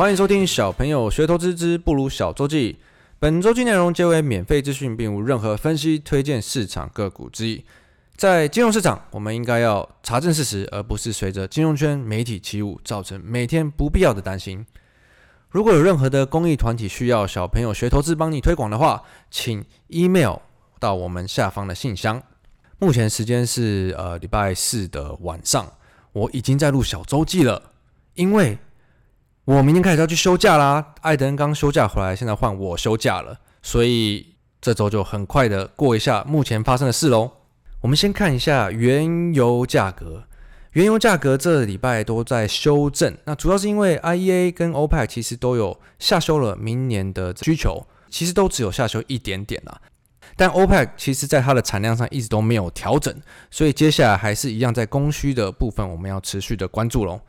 欢迎收听小朋友学投资之不如小周记。本周记内容皆为免费资讯，并无任何分析推荐市场个股之意。在金融市场，我们应该要查证事实，而不是随着金融圈媒体起舞，造成每天不必要的担心。如果有任何的公益团体需要小朋友学投资帮你推广的话，请 email 到我们下方的信箱。目前时间是呃礼拜四的晚上，我已经在录小周记了，因为我明天开始要去休假啦。艾登刚休假回来，现在换我休假了，所以这周就很快的过一下目前发生的事喽。我们先看一下原油价格。原油价格这礼拜都在修正，那主要是因为 IEA 跟 OPEC 其实都有下修了明年的需求，其实都只有下修一点点啦。但 OPEC 其实在它的产量上一直都没有调整，所以接下来还是一样在供需的部分，我们要持续的关注喽。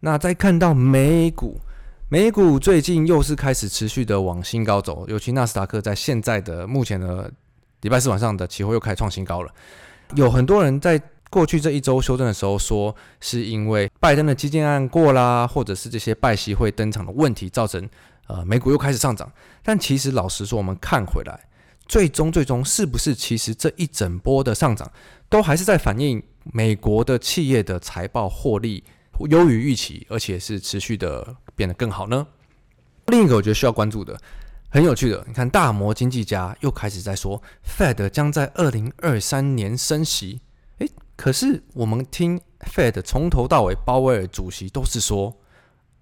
那再看到美股，美股最近又是开始持续的往新高走，尤其纳斯达克在现在的目前的礼拜四晚上的期货又开始创新高了，有很多人在。过去这一周修正的时候，说是因为拜登的基建案过啦，或者是这些拜习会登场的问题造成，呃，美股又开始上涨。但其实老实说，我们看回来，最终最终是不是其实这一整波的上涨，都还是在反映美国的企业的财报获利优于预期，而且是持续的变得更好呢？另一个我觉得需要关注的，很有趣的，你看大摩经济家又开始在说，Fed 将在二零二三年升息。可是我们听 Fed 从头到尾，鲍威尔主席都是说，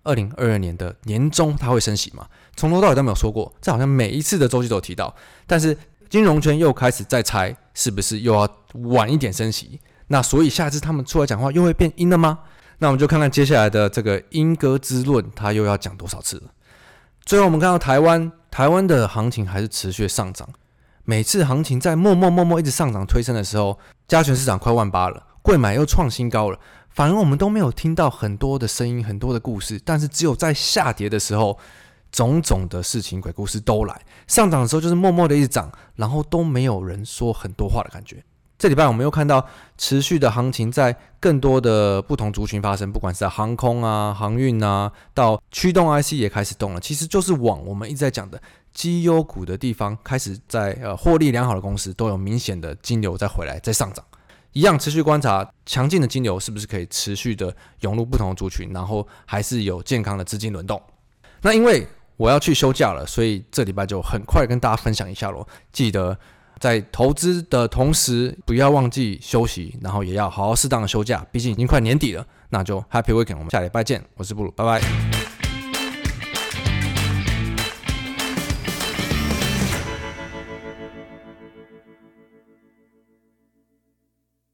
二零二二年的年中他会升息嘛？从头到尾都没有说过，这好像每一次的周期都有提到。但是金融圈又开始在猜，是不是又要晚一点升息？那所以下次他们出来讲话又会变阴了吗？那我们就看看接下来的这个英歌之论，他又要讲多少次了？最后我们看到台湾，台湾的行情还是持续上涨。每次行情在默默默默一直上涨推升的时候，加权市场快万八了，贵买又创新高了，反而我们都没有听到很多的声音、很多的故事，但是只有在下跌的时候，种种的事情、鬼故事都来。上涨的时候就是默默的一直涨，然后都没有人说很多话的感觉。这礼拜我们又看到持续的行情在更多的不同族群发生，不管是在航空啊、航运啊，到驱动 IC 也开始动了，其实就是往我们一直在讲的绩优股的地方开始在呃获利良好的公司都有明显的金流再回来再上涨，一样持续观察强劲的金流是不是可以持续的涌入不同的族群，然后还是有健康的资金轮动。那因为我要去休假了，所以这礼拜就很快跟大家分享一下喽，记得。在投资的同时，不要忘记休息，然后也要好好适当的休假。毕竟已经快年底了，那就 Happy Weekend，我们下礼拜见。我是布鲁，拜拜。